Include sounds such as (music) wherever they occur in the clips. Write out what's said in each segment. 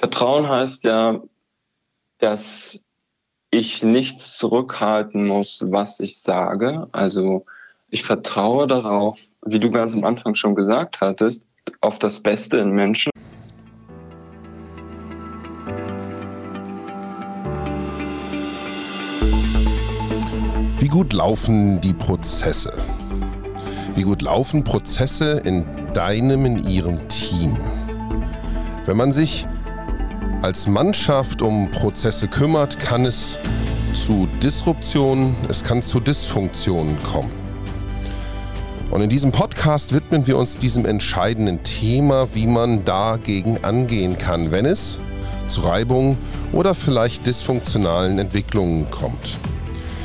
Vertrauen heißt ja, dass ich nichts zurückhalten muss, was ich sage. Also ich vertraue darauf, wie du ganz am Anfang schon gesagt hattest, auf das Beste in Menschen. Wie gut laufen die Prozesse? Wie gut laufen Prozesse in deinem, in ihrem Team? Wenn man sich als Mannschaft um Prozesse kümmert, kann es zu Disruptionen, es kann zu Dysfunktionen kommen. Und in diesem Podcast widmen wir uns diesem entscheidenden Thema, wie man dagegen angehen kann, wenn es zu Reibung oder vielleicht dysfunktionalen Entwicklungen kommt.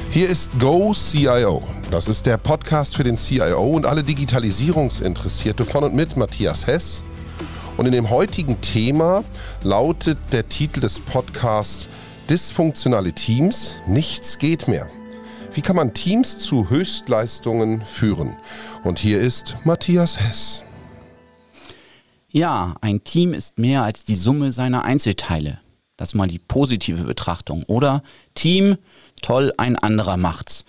Hier ist Go CIO. Das ist der Podcast für den CIO und alle Digitalisierungsinteressierte von und mit Matthias Hess und in dem heutigen Thema lautet der Titel des Podcasts Dysfunktionale Teams, nichts geht mehr. Wie kann man Teams zu Höchstleistungen führen? Und hier ist Matthias Hess. Ja, ein Team ist mehr als die Summe seiner Einzelteile. Das ist mal die positive Betrachtung. Oder Team, toll, ein anderer macht's.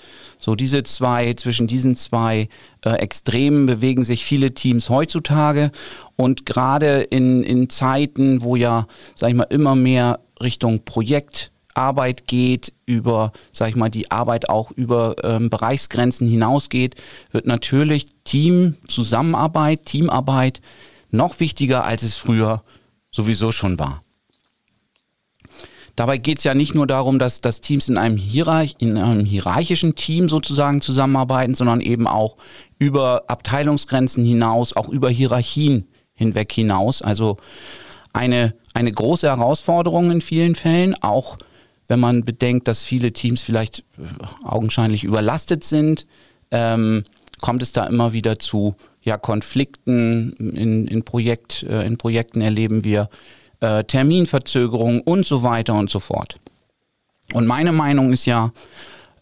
So diese zwei, zwischen diesen zwei äh, Extremen bewegen sich viele Teams heutzutage. Und gerade in, in Zeiten, wo ja, sag ich mal, immer mehr Richtung Projektarbeit geht, über, sag ich mal, die Arbeit auch über ähm, Bereichsgrenzen hinausgeht, wird natürlich Team, Zusammenarbeit, Teamarbeit noch wichtiger, als es früher sowieso schon war. Dabei geht es ja nicht nur darum, dass, dass Teams in einem, Hierarch in einem hierarchischen Team sozusagen zusammenarbeiten, sondern eben auch über Abteilungsgrenzen hinaus, auch über Hierarchien hinweg hinaus. Also eine, eine große Herausforderung in vielen Fällen, auch wenn man bedenkt, dass viele Teams vielleicht äh, augenscheinlich überlastet sind, ähm, kommt es da immer wieder zu ja, Konflikten in, in, Projekt, äh, in Projekten erleben wir äh, Terminverzögerungen und so weiter und so fort. Und meine Meinung ist ja,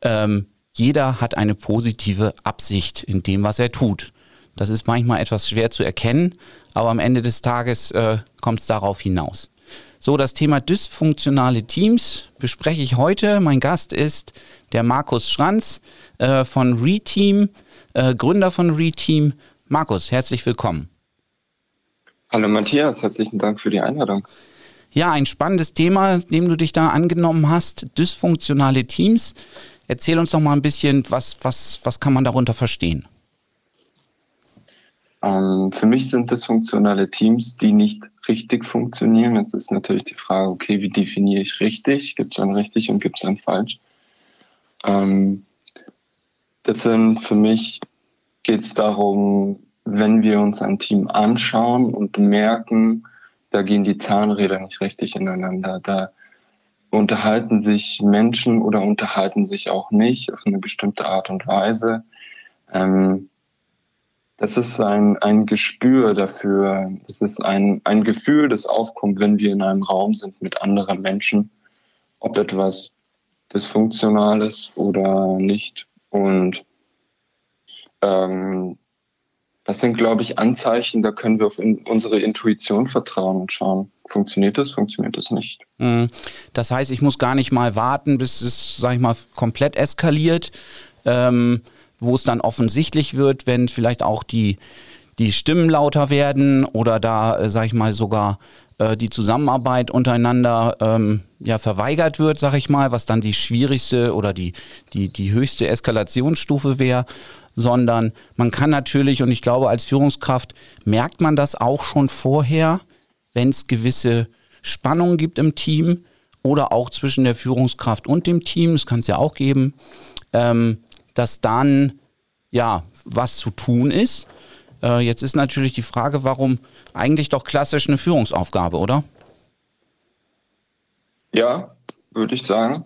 ähm, jeder hat eine positive Absicht in dem, was er tut. Das ist manchmal etwas schwer zu erkennen, aber am Ende des Tages äh, kommt es darauf hinaus. So, das Thema dysfunktionale Teams bespreche ich heute. Mein Gast ist der Markus Schranz äh, von Reteam, äh, Gründer von Reteam. Markus, herzlich willkommen. Hallo Matthias, herzlichen Dank für die Einladung. Ja, ein spannendes Thema, dem du dich da angenommen hast, dysfunktionale Teams. Erzähl uns doch mal ein bisschen, was, was, was kann man darunter verstehen? Ähm, für mich sind dysfunktionale Teams, die nicht richtig funktionieren. Jetzt ist natürlich die Frage, okay, wie definiere ich richtig? Gibt es ein richtig und gibt es ein falsch? Ähm, das sind für mich geht es darum, wenn wir uns ein Team anschauen und merken, da gehen die Zahnräder nicht richtig ineinander, da unterhalten sich Menschen oder unterhalten sich auch nicht auf eine bestimmte Art und Weise. Ähm, das ist ein, ein Gespür dafür, das ist ein, ein Gefühl, das aufkommt, wenn wir in einem Raum sind mit anderen Menschen, ob etwas dysfunktional ist oder nicht. Und ähm, das sind, glaube ich, Anzeichen, da können wir auf in unsere Intuition vertrauen und schauen, funktioniert das, funktioniert das nicht. Mhm. Das heißt, ich muss gar nicht mal warten, bis es, sag ich mal, komplett eskaliert, ähm, wo es dann offensichtlich wird, wenn vielleicht auch die, die Stimmen lauter werden oder da, äh, sag ich mal, sogar äh, die Zusammenarbeit untereinander ähm, ja verweigert wird, sag ich mal, was dann die schwierigste oder die, die, die höchste Eskalationsstufe wäre sondern man kann natürlich, und ich glaube, als Führungskraft merkt man das auch schon vorher, wenn es gewisse Spannungen gibt im Team oder auch zwischen der Führungskraft und dem Team, das kann es ja auch geben, ähm, dass dann ja was zu tun ist. Äh, jetzt ist natürlich die Frage, warum eigentlich doch klassisch eine Führungsaufgabe, oder? Ja, würde ich sagen.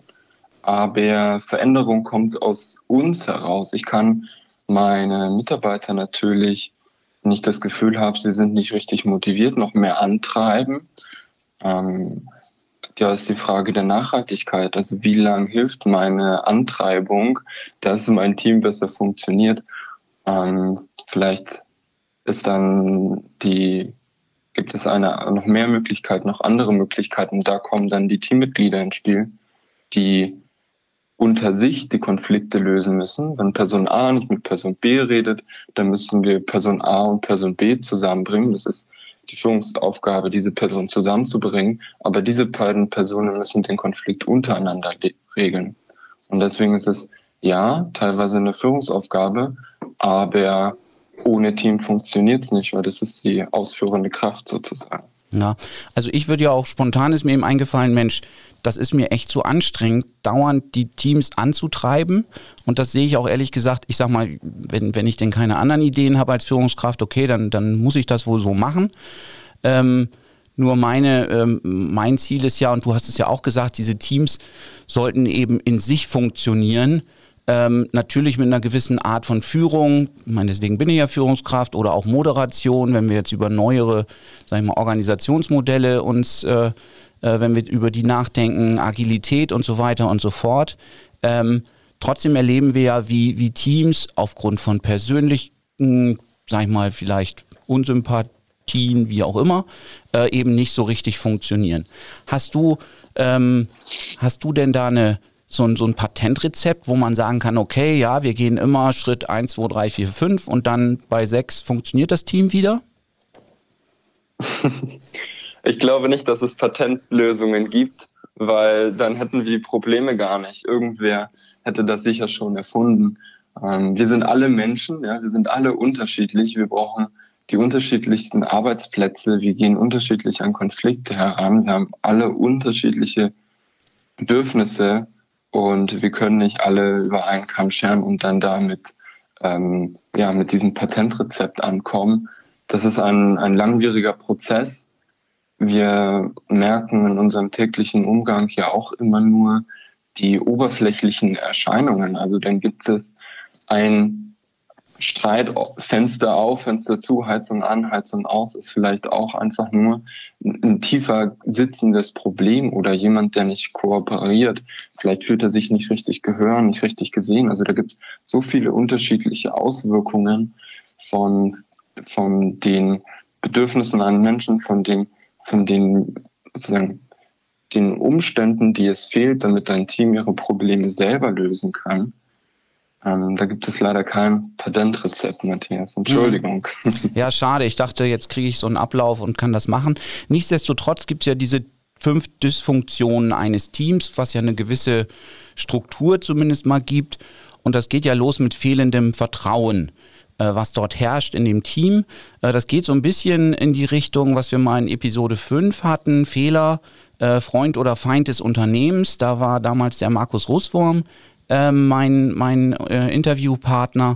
Aber Veränderung kommt aus uns heraus. Ich kann meine Mitarbeiter natürlich, ich das Gefühl habe, sie sind nicht richtig motiviert, noch mehr antreiben. Ähm, ja, ist die Frage der Nachhaltigkeit. Also wie lange hilft meine Antreibung, dass mein Team besser funktioniert? Ähm, vielleicht ist dann die gibt es eine, noch mehr Möglichkeiten, noch andere Möglichkeiten. Da kommen dann die Teammitglieder ins Spiel, die unter sich die Konflikte lösen müssen. Wenn Person A nicht mit Person B redet, dann müssen wir Person A und Person B zusammenbringen. Das ist die Führungsaufgabe, diese Person zusammenzubringen. Aber diese beiden Personen müssen den Konflikt untereinander regeln. Und deswegen ist es ja teilweise eine Führungsaufgabe, aber ohne Team funktioniert es nicht, weil das ist die ausführende Kraft sozusagen. Ja, also ich würde ja auch spontan ist mir eben eingefallen, Mensch, das ist mir echt zu anstrengend, dauernd die Teams anzutreiben. Und das sehe ich auch ehrlich gesagt, ich sag mal, wenn, wenn ich denn keine anderen Ideen habe als Führungskraft, okay, dann, dann muss ich das wohl so machen. Ähm, nur meine, ähm, mein Ziel ist ja, und du hast es ja auch gesagt, diese Teams sollten eben in sich funktionieren. Ähm, natürlich mit einer gewissen Art von Führung, ich meine, deswegen bin ich ja Führungskraft oder auch Moderation, wenn wir jetzt über neuere, sag ich mal, Organisationsmodelle uns äh, äh, wenn wir über die nachdenken, Agilität und so weiter und so fort. Ähm, trotzdem erleben wir ja, wie, wie Teams aufgrund von persönlichen, sag ich mal, vielleicht Unsympathien, wie auch immer, äh, eben nicht so richtig funktionieren. Hast du, ähm, hast du denn da eine, so ein, so ein Patentrezept, wo man sagen kann, okay, ja, wir gehen immer Schritt 1, 2, 3, 4, 5 und dann bei 6 funktioniert das Team wieder? (laughs) Ich glaube nicht, dass es Patentlösungen gibt, weil dann hätten wir die Probleme gar nicht. Irgendwer hätte das sicher schon erfunden. Ähm, wir sind alle Menschen, ja, wir sind alle unterschiedlich. Wir brauchen die unterschiedlichsten Arbeitsplätze. Wir gehen unterschiedlich an Konflikte heran. Wir haben alle unterschiedliche Bedürfnisse und wir können nicht alle über einen Kamm scheren und dann damit ähm, ja mit diesem Patentrezept ankommen. Das ist ein, ein langwieriger Prozess wir merken in unserem täglichen Umgang ja auch immer nur die oberflächlichen Erscheinungen. Also dann gibt es ein Streit, Fenster auf, Fenster zu, Heizung an, Heizung aus, ist vielleicht auch einfach nur ein tiefer sitzendes Problem oder jemand, der nicht kooperiert. Vielleicht fühlt er sich nicht richtig gehören, nicht richtig gesehen. Also da gibt es so viele unterschiedliche Auswirkungen von, von den Bedürfnissen an Menschen, von den von den sozusagen den Umständen, die es fehlt, damit dein Team ihre Probleme selber lösen kann. Ähm, da gibt es leider kein Patentrezept, Matthias. Entschuldigung. Ja, schade. Ich dachte, jetzt kriege ich so einen Ablauf und kann das machen. Nichtsdestotrotz gibt es ja diese fünf Dysfunktionen eines Teams, was ja eine gewisse Struktur zumindest mal gibt. Und das geht ja los mit fehlendem Vertrauen. Äh, was dort herrscht in dem Team. Äh, das geht so ein bisschen in die Richtung, was wir mal in Episode 5 hatten, Fehler, äh, Freund oder Feind des Unternehmens. Da war damals der Markus Russwurm mein, mein Interviewpartner.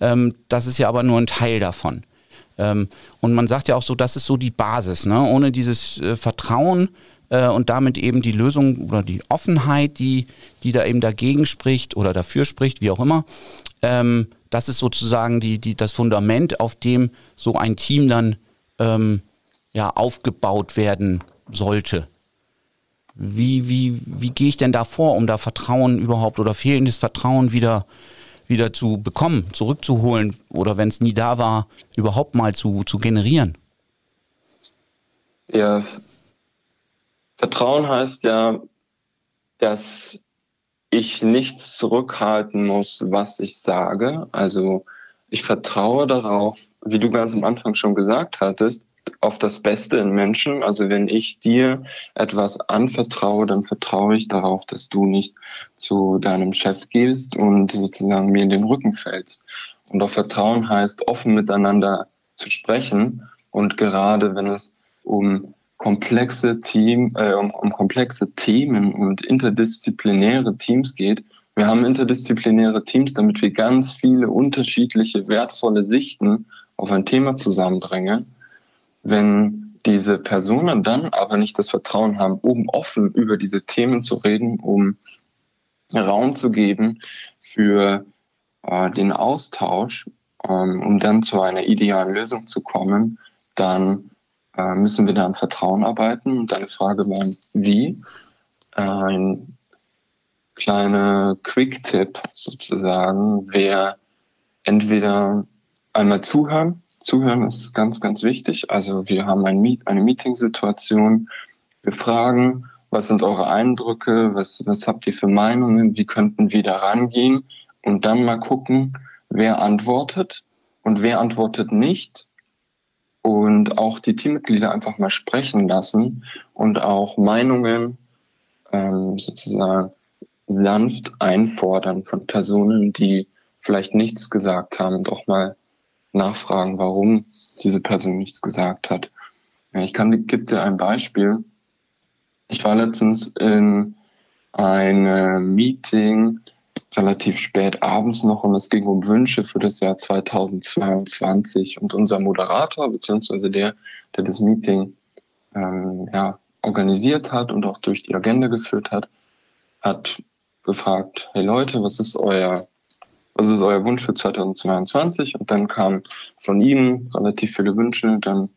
Ähm, das ist ja aber nur ein Teil davon. Ähm, und man sagt ja auch so, das ist so die Basis. Ne? Ohne dieses Vertrauen und damit eben die Lösung oder die Offenheit, die, die da eben dagegen spricht oder dafür spricht, wie auch immer, ähm, das ist sozusagen die, die, das Fundament, auf dem so ein Team dann ähm, ja, aufgebaut werden sollte. Wie, wie, wie gehe ich denn da vor, um da Vertrauen überhaupt oder fehlendes Vertrauen wieder, wieder zu bekommen, zurückzuholen oder wenn es nie da war, überhaupt mal zu, zu generieren? Ja, Vertrauen heißt ja, dass ich nichts zurückhalten muss, was ich sage. Also ich vertraue darauf, wie du ganz am Anfang schon gesagt hattest, auf das Beste in Menschen. Also wenn ich dir etwas anvertraue, dann vertraue ich darauf, dass du nicht zu deinem Chef gehst und sozusagen mir in den Rücken fällst. Und auch Vertrauen heißt, offen miteinander zu sprechen. Und gerade wenn es um komplexe Team, äh, um, um komplexe Themen und interdisziplinäre Teams geht. Wir haben interdisziplinäre Teams, damit wir ganz viele unterschiedliche wertvolle Sichten auf ein Thema zusammenbringen. Wenn diese Personen dann aber nicht das Vertrauen haben, oben offen über diese Themen zu reden, um Raum zu geben für äh, den Austausch, ähm, um dann zu einer idealen Lösung zu kommen, dann äh, müssen wir da am Vertrauen arbeiten. Und deine Frage war, wie? Äh, ein kleiner Quick-Tipp sozusagen wäre entweder einmal zuhören, Zuhören ist ganz, ganz wichtig. Also wir haben ein Meet, eine Meetingsituation. Wir fragen, was sind eure Eindrücke? Was, was habt ihr für Meinungen? Wie könnten wir da rangehen? Und dann mal gucken, wer antwortet und wer antwortet nicht. Und auch die Teammitglieder einfach mal sprechen lassen und auch Meinungen ähm, sozusagen sanft einfordern von Personen, die vielleicht nichts gesagt haben und auch mal nachfragen, warum diese Person nichts gesagt hat. Ich kann, gebe dir ein Beispiel. Ich war letztens in einem Meeting relativ spät abends noch und es ging um Wünsche für das Jahr 2022 und unser Moderator beziehungsweise der, der das Meeting ähm, ja, organisiert hat und auch durch die Agenda geführt hat, hat gefragt, hey Leute, was ist euer, was ist euer Wunsch für 2022? Und dann kamen von ihm relativ viele Wünsche, dann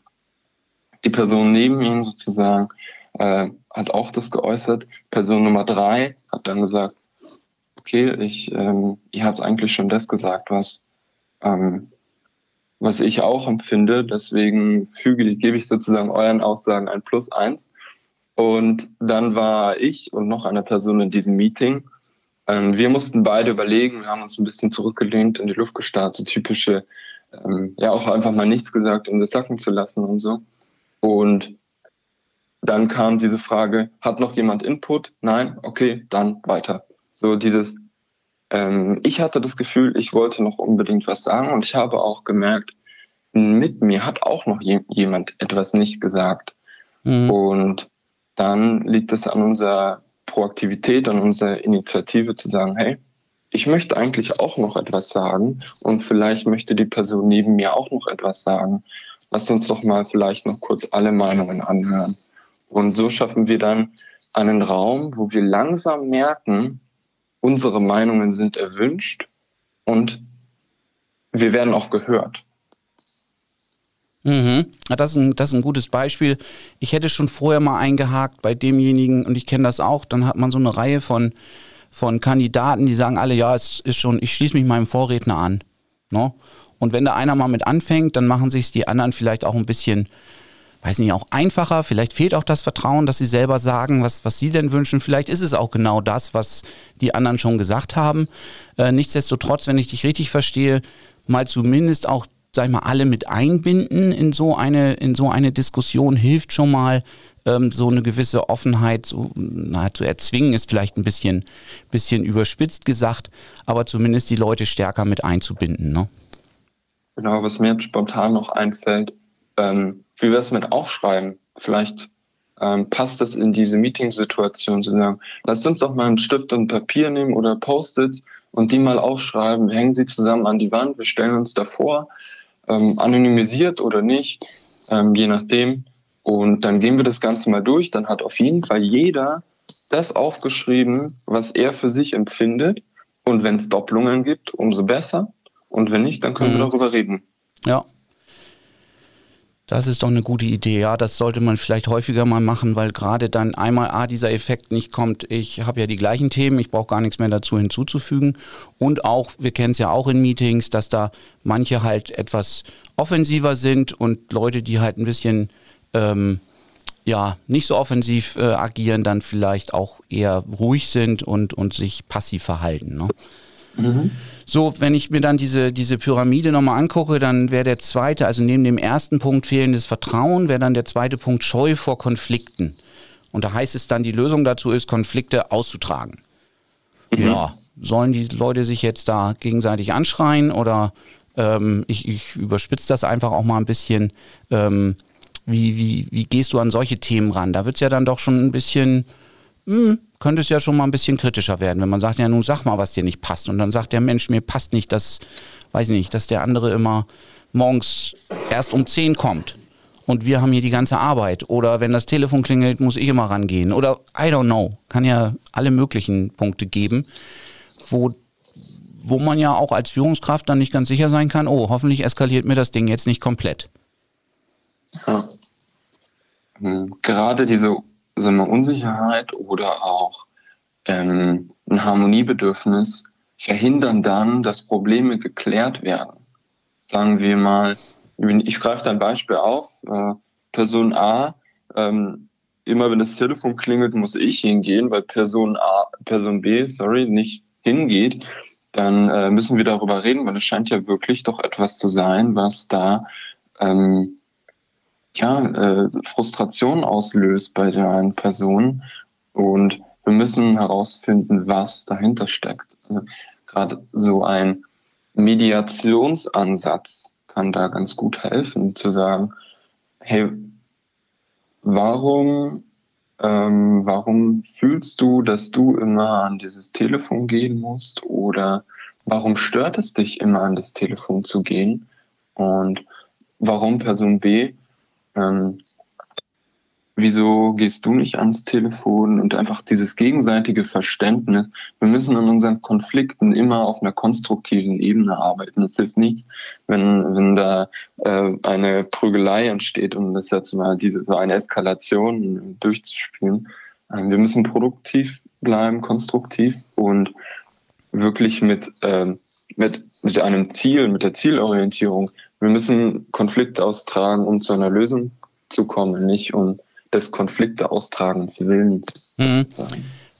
die Person neben ihm sozusagen äh, hat auch das geäußert. Person Nummer drei hat dann gesagt, okay, ich, ähm, ihr habt eigentlich schon das gesagt, was, ähm, was ich auch empfinde. Deswegen füge, gebe ich sozusagen euren Aussagen ein Plus eins. Und dann war ich und noch eine Person in diesem Meeting. Ähm, wir mussten beide überlegen, wir haben uns ein bisschen zurückgelehnt, in die Luft gestarrt, so typische, ähm, ja auch einfach mal nichts gesagt, um das sacken zu lassen und so. Und dann kam diese Frage, hat noch jemand Input? Nein? Okay, dann weiter. So dieses, ähm, ich hatte das Gefühl, ich wollte noch unbedingt was sagen und ich habe auch gemerkt, mit mir hat auch noch je jemand etwas nicht gesagt. Mhm. Und dann liegt es an unserer Proaktivität, an unserer Initiative zu sagen, hey, ich möchte eigentlich auch noch etwas sagen und vielleicht möchte die Person neben mir auch noch etwas sagen. Lasst uns doch mal vielleicht noch kurz alle Meinungen anhören. Und so schaffen wir dann einen Raum, wo wir langsam merken, unsere Meinungen sind erwünscht und wir werden auch gehört. Mhm. Das, ist ein, das ist ein gutes Beispiel. Ich hätte schon vorher mal eingehakt bei demjenigen, und ich kenne das auch, dann hat man so eine Reihe von, von Kandidaten, die sagen alle, ja, es ist schon, ich schließe mich meinem Vorredner an. Ne? Und wenn da einer mal mit anfängt, dann machen sich die anderen vielleicht auch ein bisschen, weiß nicht, auch einfacher. Vielleicht fehlt auch das Vertrauen, dass sie selber sagen, was, was sie denn wünschen. Vielleicht ist es auch genau das, was die anderen schon gesagt haben. Äh, nichtsdestotrotz, wenn ich dich richtig verstehe, mal zumindest auch sag ich mal, alle mit einbinden in so eine, in so eine Diskussion hilft schon mal, ähm, so eine gewisse Offenheit so, na, zu erzwingen, ist vielleicht ein bisschen, bisschen überspitzt gesagt, aber zumindest die Leute stärker mit einzubinden. Ne? Genau, was mir jetzt spontan noch einfällt, ähm, wie wäre es mit Aufschreiben? Vielleicht ähm, passt das in diese Meetingsituation zu sagen, lasst uns doch mal einen Stift und Papier nehmen oder Post-its und die mal aufschreiben, wir hängen sie zusammen an die Wand, wir stellen uns davor, ähm, anonymisiert oder nicht, ähm, je nachdem. Und dann gehen wir das Ganze mal durch. Dann hat auf jeden Fall jeder das aufgeschrieben, was er für sich empfindet. Und wenn es Doppelungen gibt, umso besser. Und wenn nicht, dann können mhm. wir darüber reden. Ja, das ist doch eine gute Idee. Ja, das sollte man vielleicht häufiger mal machen, weil gerade dann einmal A, dieser Effekt nicht kommt, ich habe ja die gleichen Themen, ich brauche gar nichts mehr dazu hinzuzufügen. Und auch, wir kennen es ja auch in Meetings, dass da manche halt etwas offensiver sind und Leute, die halt ein bisschen ähm, ja, nicht so offensiv äh, agieren, dann vielleicht auch eher ruhig sind und, und sich passiv verhalten. Ne? Mhm. So, wenn ich mir dann diese, diese Pyramide nochmal angucke, dann wäre der zweite, also neben dem ersten Punkt fehlendes Vertrauen, wäre dann der zweite Punkt Scheu vor Konflikten. Und da heißt es dann, die Lösung dazu ist, Konflikte auszutragen. Mhm. Ja, sollen die Leute sich jetzt da gegenseitig anschreien oder ähm, ich, ich überspitze das einfach auch mal ein bisschen. Ähm, wie, wie, wie gehst du an solche Themen ran? Da wird es ja dann doch schon ein bisschen hm, könnte es ja schon mal ein bisschen kritischer werden, wenn man sagt, ja nun sag mal, was dir nicht passt. Und dann sagt der Mensch, mir passt nicht, dass, weiß ich nicht, dass der andere immer morgens erst um 10 kommt und wir haben hier die ganze Arbeit. Oder wenn das Telefon klingelt, muss ich immer rangehen. Oder I don't know. Kann ja alle möglichen Punkte geben, wo, wo man ja auch als Führungskraft dann nicht ganz sicher sein kann, oh, hoffentlich eskaliert mir das Ding jetzt nicht komplett. Ja. Hm, gerade diese so eine Unsicherheit oder auch ähm, ein Harmoniebedürfnis verhindern dann, dass Probleme geklärt werden. Sagen wir mal, ich greife da ein Beispiel auf. Äh, Person A, ähm, immer wenn das Telefon klingelt, muss ich hingehen, weil Person A, Person B, sorry, nicht hingeht, dann äh, müssen wir darüber reden, weil es scheint ja wirklich doch etwas zu sein, was da ähm, ja, äh, Frustration auslöst bei der einen Person. Und wir müssen herausfinden, was dahinter steckt. Also gerade so ein Mediationsansatz kann da ganz gut helfen, zu sagen, hey, warum, ähm, warum fühlst du, dass du immer an dieses Telefon gehen musst oder warum stört es dich immer an das Telefon zu gehen und warum Person B ähm, wieso gehst du nicht ans Telefon und einfach dieses gegenseitige Verständnis. Wir müssen in unseren Konflikten immer auf einer konstruktiven Ebene arbeiten. Es hilft nichts, wenn, wenn da äh, eine Prügelei entsteht, um das jetzt mal diese so eine Eskalation durchzuspielen. Ähm, wir müssen produktiv bleiben, konstruktiv und wirklich mit, ähm, mit, mit einem Ziel, mit der Zielorientierung. Wir müssen Konflikte austragen, um zu einer Lösung zu kommen, nicht um des Konflikte austragens Willens. Mhm.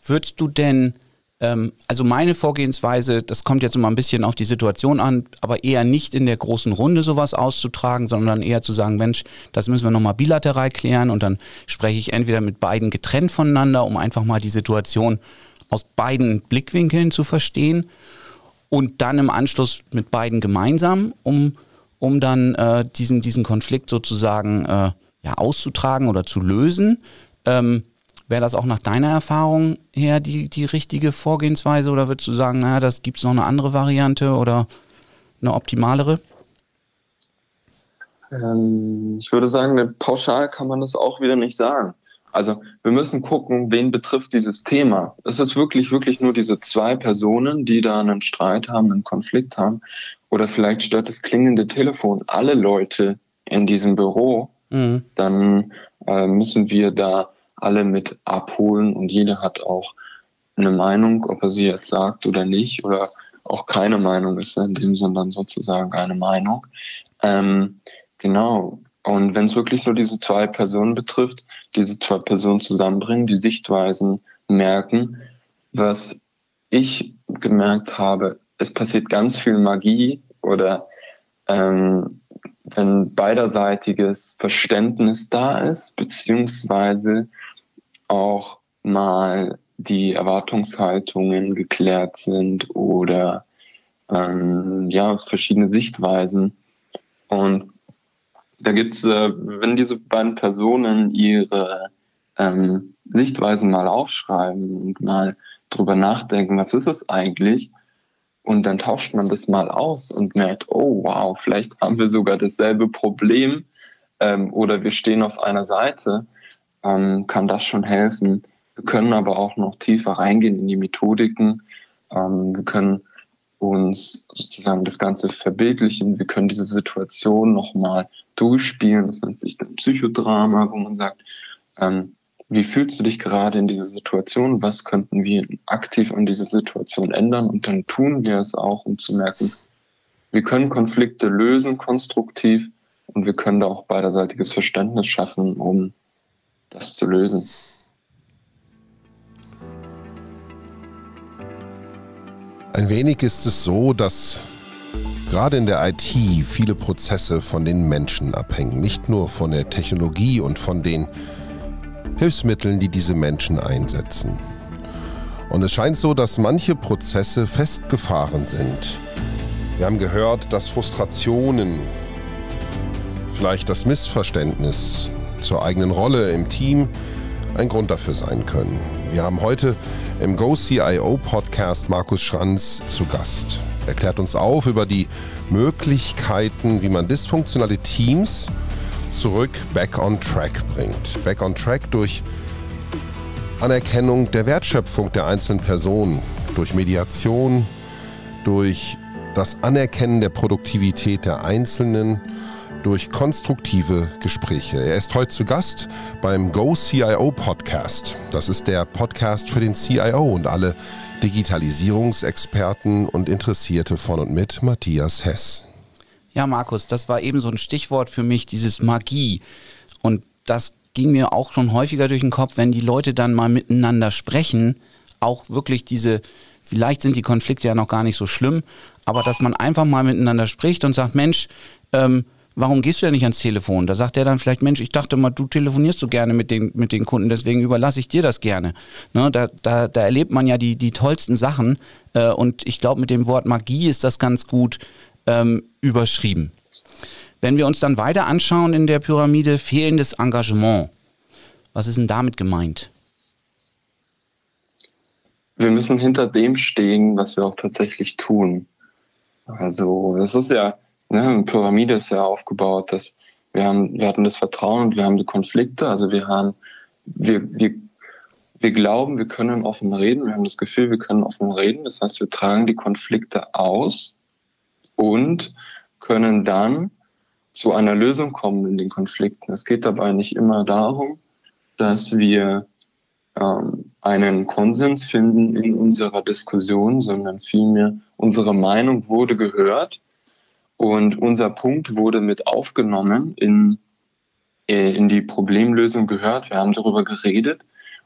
Würdest du denn, also meine Vorgehensweise, das kommt jetzt immer ein bisschen auf die Situation an, aber eher nicht in der großen Runde sowas auszutragen, sondern eher zu sagen, Mensch, das müssen wir nochmal bilateral klären und dann spreche ich entweder mit beiden getrennt voneinander, um einfach mal die Situation aus beiden Blickwinkeln zu verstehen und dann im Anschluss mit beiden gemeinsam, um, um dann äh, diesen, diesen Konflikt sozusagen äh, ja, auszutragen oder zu lösen. Ähm, Wäre das auch nach deiner Erfahrung her die, die richtige Vorgehensweise oder würdest du sagen, naja, das gibt es noch eine andere Variante oder eine optimalere? Ähm, ich würde sagen, pauschal kann man das auch wieder nicht sagen. Also wir müssen gucken, wen betrifft dieses Thema. Ist es wirklich, wirklich nur diese zwei Personen, die da einen Streit haben, einen Konflikt haben? Oder vielleicht stört das klingende Telefon alle Leute in diesem Büro mhm. dann äh, müssen wir da alle mit abholen und jeder hat auch eine Meinung, ob er sie jetzt sagt oder nicht, oder auch keine Meinung ist in dem sondern sozusagen eine Meinung. Ähm, genau. Und wenn es wirklich nur diese zwei Personen betrifft, diese zwei Personen zusammenbringen, die Sichtweisen merken, was ich gemerkt habe, es passiert ganz viel Magie oder ähm, wenn beiderseitiges Verständnis da ist, beziehungsweise auch mal die Erwartungshaltungen geklärt sind oder ähm, ja, verschiedene Sichtweisen. Und da gibt's, äh, wenn diese beiden Personen ihre ähm, Sichtweisen mal aufschreiben und mal drüber nachdenken, was ist es eigentlich, und dann tauscht man das mal aus und merkt, oh wow, vielleicht haben wir sogar dasselbe Problem ähm, oder wir stehen auf einer Seite, ähm, kann das schon helfen. Wir können aber auch noch tiefer reingehen in die Methodiken. Ähm, wir können uns sozusagen das Ganze verbildlichen. Wir können diese Situation nochmal durchspielen. Das nennt sich dann Psychodrama, wo man sagt, ähm, wie fühlst du dich gerade in dieser Situation? Was könnten wir aktiv an dieser Situation ändern? Und dann tun wir es auch, um zu merken, wir können Konflikte lösen, konstruktiv, und wir können da auch beiderseitiges Verständnis schaffen, um das zu lösen. Ein wenig ist es so, dass gerade in der IT viele Prozesse von den Menschen abhängen, nicht nur von der Technologie und von den Hilfsmitteln, die diese Menschen einsetzen. Und es scheint so, dass manche Prozesse festgefahren sind. Wir haben gehört, dass Frustrationen, vielleicht das Missverständnis zur eigenen Rolle im Team ein Grund dafür sein können. Wir haben heute im GoCIO Podcast Markus Schranz zu Gast. Er klärt uns auf über die Möglichkeiten, wie man dysfunktionale Teams zurück back on track bringt. Back on track durch Anerkennung der Wertschöpfung der einzelnen Personen, durch Mediation, durch das Anerkennen der Produktivität der Einzelnen, durch konstruktive Gespräche. Er ist heute zu Gast beim Go CIO Podcast. Das ist der Podcast für den CIO und alle Digitalisierungsexperten und Interessierte von und mit Matthias Hess. Ja, Markus, das war eben so ein Stichwort für mich, dieses Magie. Und das ging mir auch schon häufiger durch den Kopf, wenn die Leute dann mal miteinander sprechen, auch wirklich diese, vielleicht sind die Konflikte ja noch gar nicht so schlimm, aber dass man einfach mal miteinander spricht und sagt, Mensch, ähm, warum gehst du ja nicht ans Telefon? Da sagt er dann vielleicht, Mensch, ich dachte mal, du telefonierst so gerne mit den, mit den Kunden, deswegen überlasse ich dir das gerne. Ne, da, da, da erlebt man ja die, die tollsten Sachen äh, und ich glaube, mit dem Wort Magie ist das ganz gut ähm, überschrieben. Wenn wir uns dann weiter anschauen in der Pyramide, fehlendes Engagement. Was ist denn damit gemeint? Wir müssen hinter dem stehen, was wir auch tatsächlich tun. Also, das ist ja, ne, Pyramide ist ja aufgebaut, dass wir haben, wir hatten das Vertrauen und wir haben die Konflikte, also wir haben, wir, wir, wir glauben, wir können offen reden, wir haben das Gefühl, wir können offen reden, das heißt, wir tragen die Konflikte aus und können dann zu einer Lösung kommen in den Konflikten. Es geht dabei nicht immer darum, dass wir ähm, einen Konsens finden in unserer Diskussion, sondern vielmehr unsere Meinung wurde gehört und unser Punkt wurde mit aufgenommen in, äh, in die Problemlösung gehört. Wir haben darüber geredet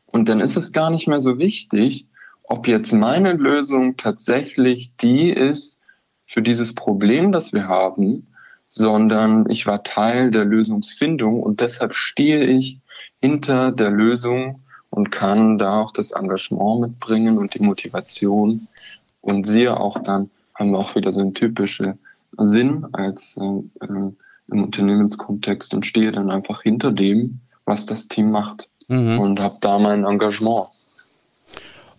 und dann ist es gar nicht mehr so wichtig, ob jetzt meine Lösung tatsächlich die ist für dieses Problem, das wir haben, sondern ich war Teil der Lösungsfindung und deshalb stehe ich hinter der Lösung und kann da auch das Engagement mitbringen und die Motivation und sehe auch dann, haben wir auch wieder so einen typischen Sinn als äh, im Unternehmenskontext und stehe dann einfach hinter dem, was das Team macht mhm. und habe da mein Engagement.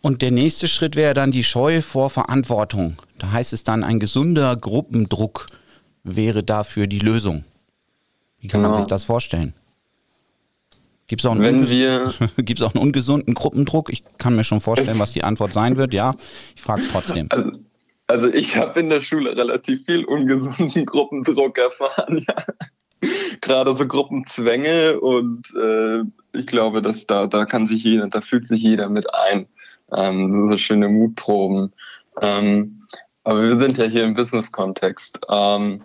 Und der nächste Schritt wäre dann die Scheu vor Verantwortung. Da heißt es dann, ein gesunder Gruppendruck wäre dafür die Lösung. Wie kann genau. man sich das vorstellen? Gibt es auch, (laughs) auch, einen ungesunden Gruppendruck? Ich kann mir schon vorstellen, was die Antwort sein wird. Ja, ich frage es trotzdem. Also, also ich habe in der Schule relativ viel ungesunden (laughs) Gruppendruck erfahren. Ja. Gerade so Gruppenzwänge und äh, ich glaube, dass da, da kann sich jeder, da fühlt sich jeder mit ein. Ähm, so schöne Mutproben. Ähm, aber wir sind ja hier im Business-Kontext. Ähm,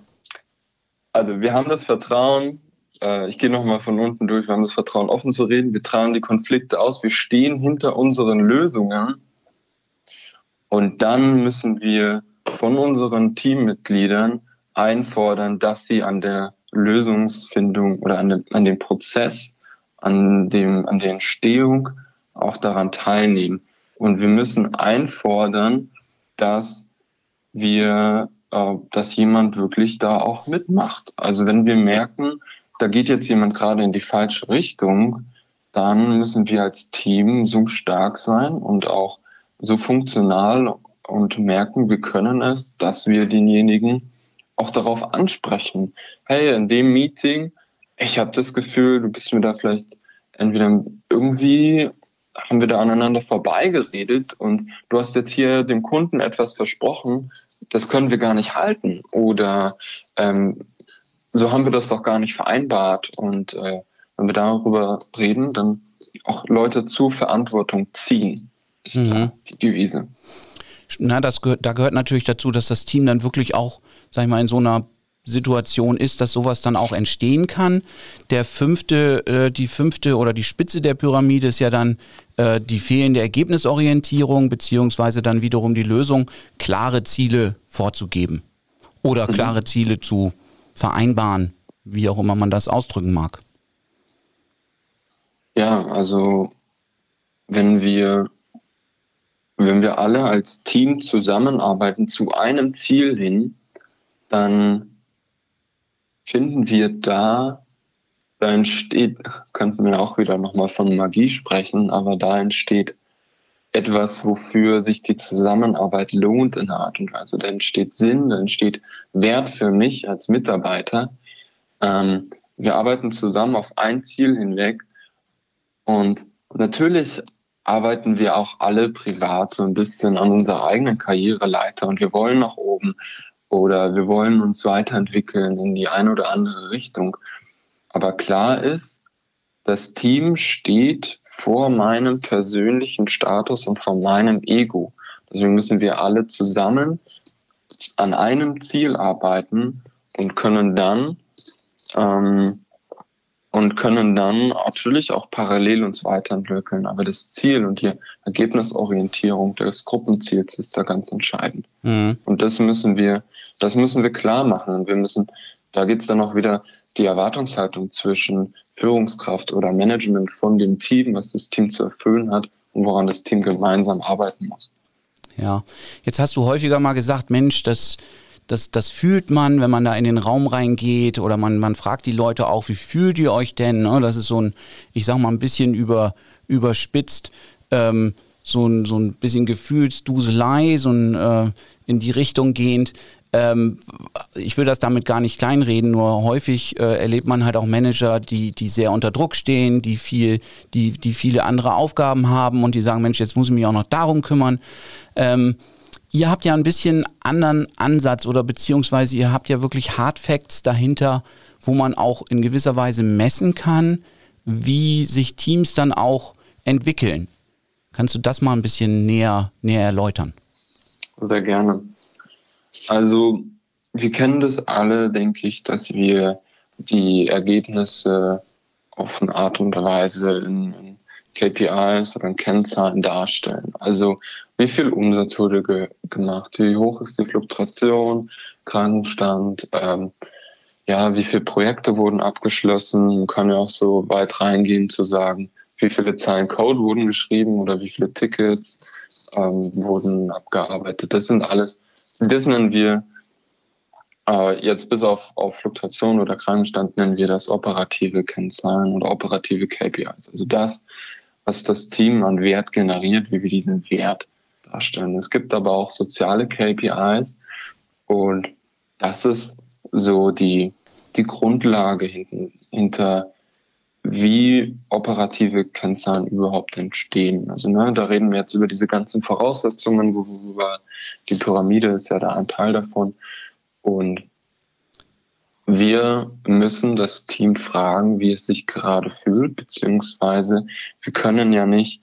also wir haben das Vertrauen, äh, ich gehe nochmal von unten durch, wir haben das Vertrauen, offen zu reden, wir tragen die Konflikte aus, wir stehen hinter unseren Lösungen und dann müssen wir von unseren Teammitgliedern einfordern, dass sie an der Lösungsfindung oder an dem, an dem Prozess, an, dem, an der Entstehung auch daran teilnehmen. Und wir müssen einfordern, dass wir, äh, dass jemand wirklich da auch mitmacht. Also wenn wir merken, da geht jetzt jemand gerade in die falsche Richtung, dann müssen wir als Team so stark sein und auch so funktional und merken, wir können es, dass wir denjenigen auch darauf ansprechen. Hey, in dem Meeting, ich habe das Gefühl, du bist mir da vielleicht entweder irgendwie haben wir da aneinander vorbeigeredet und du hast jetzt hier dem Kunden etwas versprochen, das können wir gar nicht halten. Oder ähm, so haben wir das doch gar nicht vereinbart. Und äh, wenn wir darüber reden, dann auch Leute zur Verantwortung ziehen, ist mhm. die Devise. Na, das gehört, da gehört natürlich dazu, dass das Team dann wirklich auch, sag ich mal, in so einer Situation ist, dass sowas dann auch entstehen kann. Der fünfte, äh, die fünfte oder die Spitze der Pyramide ist ja dann äh, die fehlende Ergebnisorientierung beziehungsweise dann wiederum die Lösung, klare Ziele vorzugeben oder mhm. klare Ziele zu vereinbaren, wie auch immer man das ausdrücken mag. Ja, also wenn wir wenn wir alle als Team zusammenarbeiten zu einem Ziel hin, dann finden wir da, da entsteht, könnten wir auch wieder nochmal von Magie sprechen, aber da entsteht etwas, wofür sich die Zusammenarbeit lohnt in einer Art und Weise. Da entsteht Sinn, da entsteht Wert für mich als Mitarbeiter. Ähm, wir arbeiten zusammen auf ein Ziel hinweg und natürlich arbeiten wir auch alle privat so ein bisschen an unserer eigenen Karriereleiter und wir wollen nach oben oder wir wollen uns weiterentwickeln in die eine oder andere Richtung. Aber klar ist, das Team steht vor meinem persönlichen Status und vor meinem Ego. Deswegen müssen wir alle zusammen an einem Ziel arbeiten und können dann ähm, und können dann natürlich auch parallel uns weiterentwickeln. Aber das Ziel und die Ergebnisorientierung des Gruppenziels ist da ganz entscheidend. Mhm. Und das müssen wir, das müssen wir klar machen. Und wir müssen, da geht es dann auch wieder die Erwartungshaltung zwischen Führungskraft oder Management von dem Team, was das Team zu erfüllen hat und woran das Team gemeinsam arbeiten muss. Ja, jetzt hast du häufiger mal gesagt, Mensch, das das, das fühlt man, wenn man da in den Raum reingeht oder man, man fragt die Leute auch, wie fühlt ihr euch denn? Ne? Das ist so ein, ich sag mal, ein bisschen über, überspitzt, ähm, so, ein, so ein bisschen Gefühlsduselei, so ein äh, in die Richtung gehend. Ähm, ich will das damit gar nicht kleinreden, nur häufig äh, erlebt man halt auch Manager, die, die sehr unter Druck stehen, die viel, die, die viele andere Aufgaben haben und die sagen, Mensch, jetzt muss ich mich auch noch darum kümmern. Ähm, Ihr habt ja ein bisschen anderen Ansatz oder beziehungsweise ihr habt ja wirklich Hard Facts dahinter, wo man auch in gewisser Weise messen kann, wie sich Teams dann auch entwickeln. Kannst du das mal ein bisschen näher, näher erläutern? Sehr gerne. Also, wir kennen das alle, denke ich, dass wir die Ergebnisse auf eine Art und Weise in, in KPIs oder Kennzahlen darstellen. Also wie viel Umsatz wurde ge gemacht, wie hoch ist die Fluktuation, Krankenstand, ähm, ja, wie viele Projekte wurden abgeschlossen. Man kann ja auch so weit reingehen zu sagen, wie viele Zeilen Code wurden geschrieben oder wie viele Tickets ähm, wurden abgearbeitet. Das sind alles, das nennen wir äh, jetzt bis auf, auf Fluktuation oder Krankenstand nennen wir das operative Kennzahlen oder operative KPIs. Also das, was das Team an Wert generiert, wie wir diesen Wert darstellen. Es gibt aber auch soziale KPIs und das ist so die, die Grundlage hinten, hinter wie operative Kennzahlen überhaupt entstehen. Also ne, da reden wir jetzt über diese ganzen Voraussetzungen, worüber die Pyramide ist ja da ein Teil davon. Und wir müssen das Team fragen, wie es sich gerade fühlt, beziehungsweise wir können ja nicht,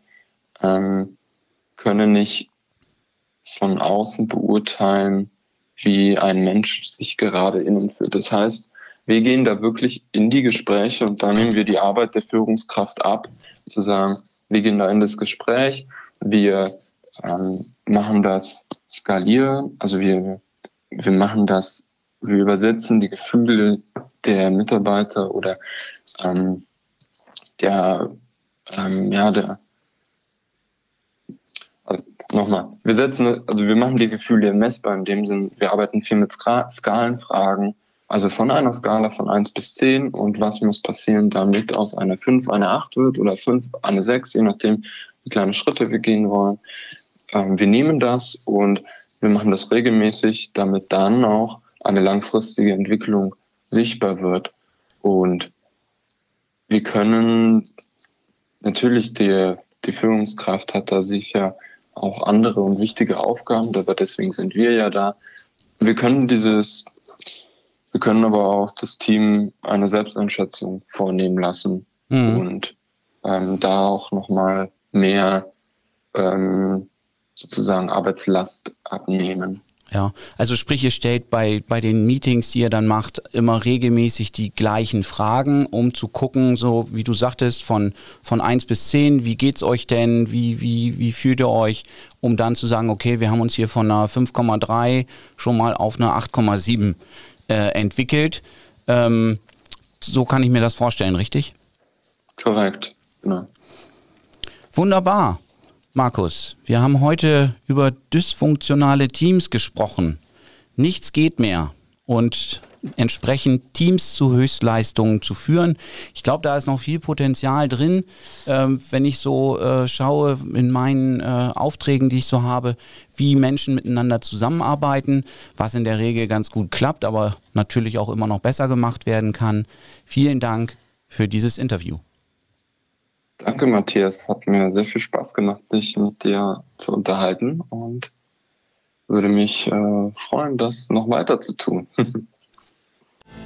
ähm, können nicht von außen beurteilen, wie ein Mensch sich gerade innen fühlt. Das heißt, wir gehen da wirklich in die Gespräche und da nehmen wir die Arbeit der Führungskraft ab, zu sagen, wir gehen da in das Gespräch, wir ähm, machen das skalieren, also wir, wir machen das wir übersetzen die Gefühle der Mitarbeiter oder ähm, der, ähm, ja, der, also nochmal, wir setzen, also wir machen die Gefühle messbar in dem Sinn, wir arbeiten viel mit Skalenfragen, also von einer Skala von 1 bis 10 und was muss passieren, damit aus einer 5 eine 8 wird oder 5 eine 6, je nachdem, wie kleine Schritte wir gehen wollen. Ähm, wir nehmen das und wir machen das regelmäßig, damit dann auch eine langfristige Entwicklung sichtbar wird. Und wir können natürlich, die, die Führungskraft hat da sicher auch andere und wichtige Aufgaben, aber deswegen sind wir ja da. Wir können dieses, wir können aber auch das Team eine Selbsteinschätzung vornehmen lassen mhm. und ähm, da auch nochmal mehr ähm, sozusagen Arbeitslast abnehmen. Ja, also sprich, ihr stellt bei, bei den Meetings, die ihr dann macht, immer regelmäßig die gleichen Fragen, um zu gucken, so wie du sagtest, von, von 1 bis 10, wie geht's euch denn, wie, wie, wie fühlt ihr euch, um dann zu sagen, okay, wir haben uns hier von einer 5,3 schon mal auf eine 8,7 äh, entwickelt. Ähm, so kann ich mir das vorstellen, richtig? Korrekt, genau. Wunderbar. Markus, wir haben heute über dysfunktionale Teams gesprochen. Nichts geht mehr und entsprechend Teams zu Höchstleistungen zu führen. Ich glaube, da ist noch viel Potenzial drin. Ähm, wenn ich so äh, schaue in meinen äh, Aufträgen, die ich so habe, wie Menschen miteinander zusammenarbeiten, was in der Regel ganz gut klappt, aber natürlich auch immer noch besser gemacht werden kann. Vielen Dank für dieses Interview. Danke, Matthias. Hat mir sehr viel Spaß gemacht, sich mit dir zu unterhalten und würde mich äh, freuen, das noch weiter zu tun. (laughs)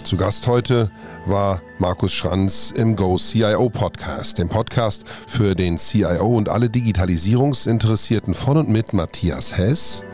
Zu Gast heute war Markus Schranz im Go CIO Podcast, dem Podcast für den CIO und alle Digitalisierungsinteressierten von und mit Matthias Hess